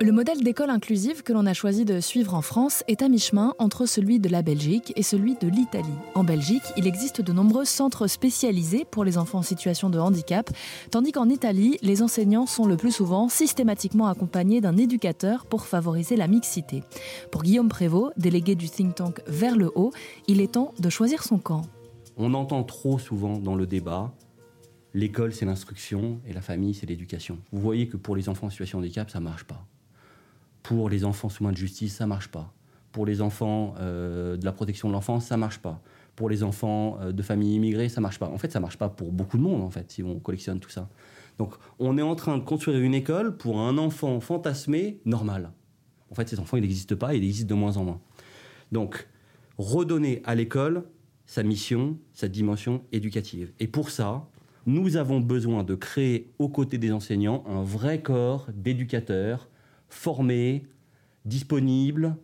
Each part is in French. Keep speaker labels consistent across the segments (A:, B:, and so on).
A: Le modèle d'école inclusive que l'on a choisi de suivre en France est à mi-chemin entre celui de la Belgique et celui de l'Italie. En Belgique, il existe de nombreux centres spécialisés pour les enfants en situation de handicap, tandis qu'en Italie, les enseignants sont le plus souvent systématiquement accompagnés d'un éducateur pour favoriser la mixité. Pour Guillaume Prévost, délégué du think tank Vers le haut, il est temps de choisir son camp.
B: On entend trop souvent dans le débat l'école c'est l'instruction et la famille c'est l'éducation. Vous voyez que pour les enfants en situation de handicap, ça marche pas. Pour les enfants sous main de justice, ça marche pas. Pour les enfants euh, de la protection de l'enfance, ça marche pas. Pour les enfants euh, de familles immigrées, ça marche pas. En fait, ça marche pas pour beaucoup de monde, en fait, si on collectionne tout ça. Donc, on est en train de construire une école pour un enfant fantasmé normal. En fait, ces enfants, ils n'existent pas, ils existent de moins en moins. Donc, redonner à l'école sa mission, sa dimension éducative. Et pour ça, nous avons besoin de créer aux côtés des enseignants un vrai corps d'éducateurs formés, disponibles,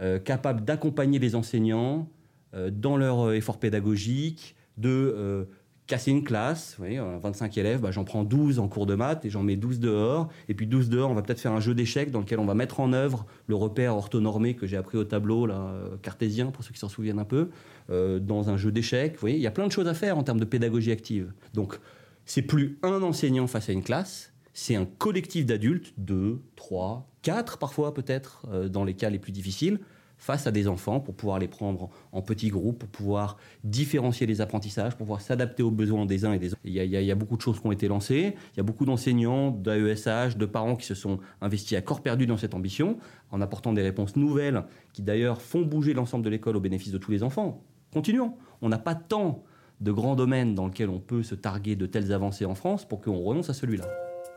B: euh, capables d'accompagner les enseignants euh, dans leur euh, effort pédagogique, de casser une classe, vous voyez, 25 élèves, bah, j'en prends 12 en cours de maths et j'en mets 12 dehors. Et puis 12 dehors, on va peut-être faire un jeu d'échecs dans lequel on va mettre en œuvre le repère orthonormé que j'ai appris au tableau là, cartésien, pour ceux qui s'en souviennent un peu, dans un jeu d'échecs. Vous voyez, il y a plein de choses à faire en termes de pédagogie active. Donc, c'est plus un enseignant face à une classe, c'est un collectif d'adultes, deux, trois, quatre parfois peut-être, euh, dans les cas les plus difficiles, face à des enfants pour pouvoir les prendre en petits groupes, pour pouvoir différencier les apprentissages, pour pouvoir s'adapter aux besoins des uns et des autres. Il y, a, y, a, beaucoup de choses qui ont été lancées, il y a beaucoup d'enseignants, d'AESH, de parents qui se sont investis à corps perdu dans cette ambition, en apportant des réponses nouvelles qui d'ailleurs font bouger l'ensemble de l'école au bénéfice de tous les enfants. Continuons, on n'a pas tant de grands domaines dans lesquels on peut se targuer de telles avancées en France pour qu'on renonce à celui-là.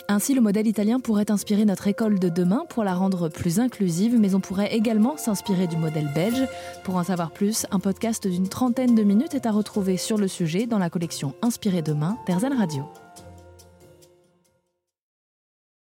A: Ainsi, le modèle italien pourrait inspirer notre école de demain pour la rendre plus inclusive, mais on pourrait également s'inspirer du modèle belge. Pour en savoir plus, un podcast d'une trentaine de minutes est à retrouver sur le sujet dans la collection Inspiré demain d'Erzen Radio.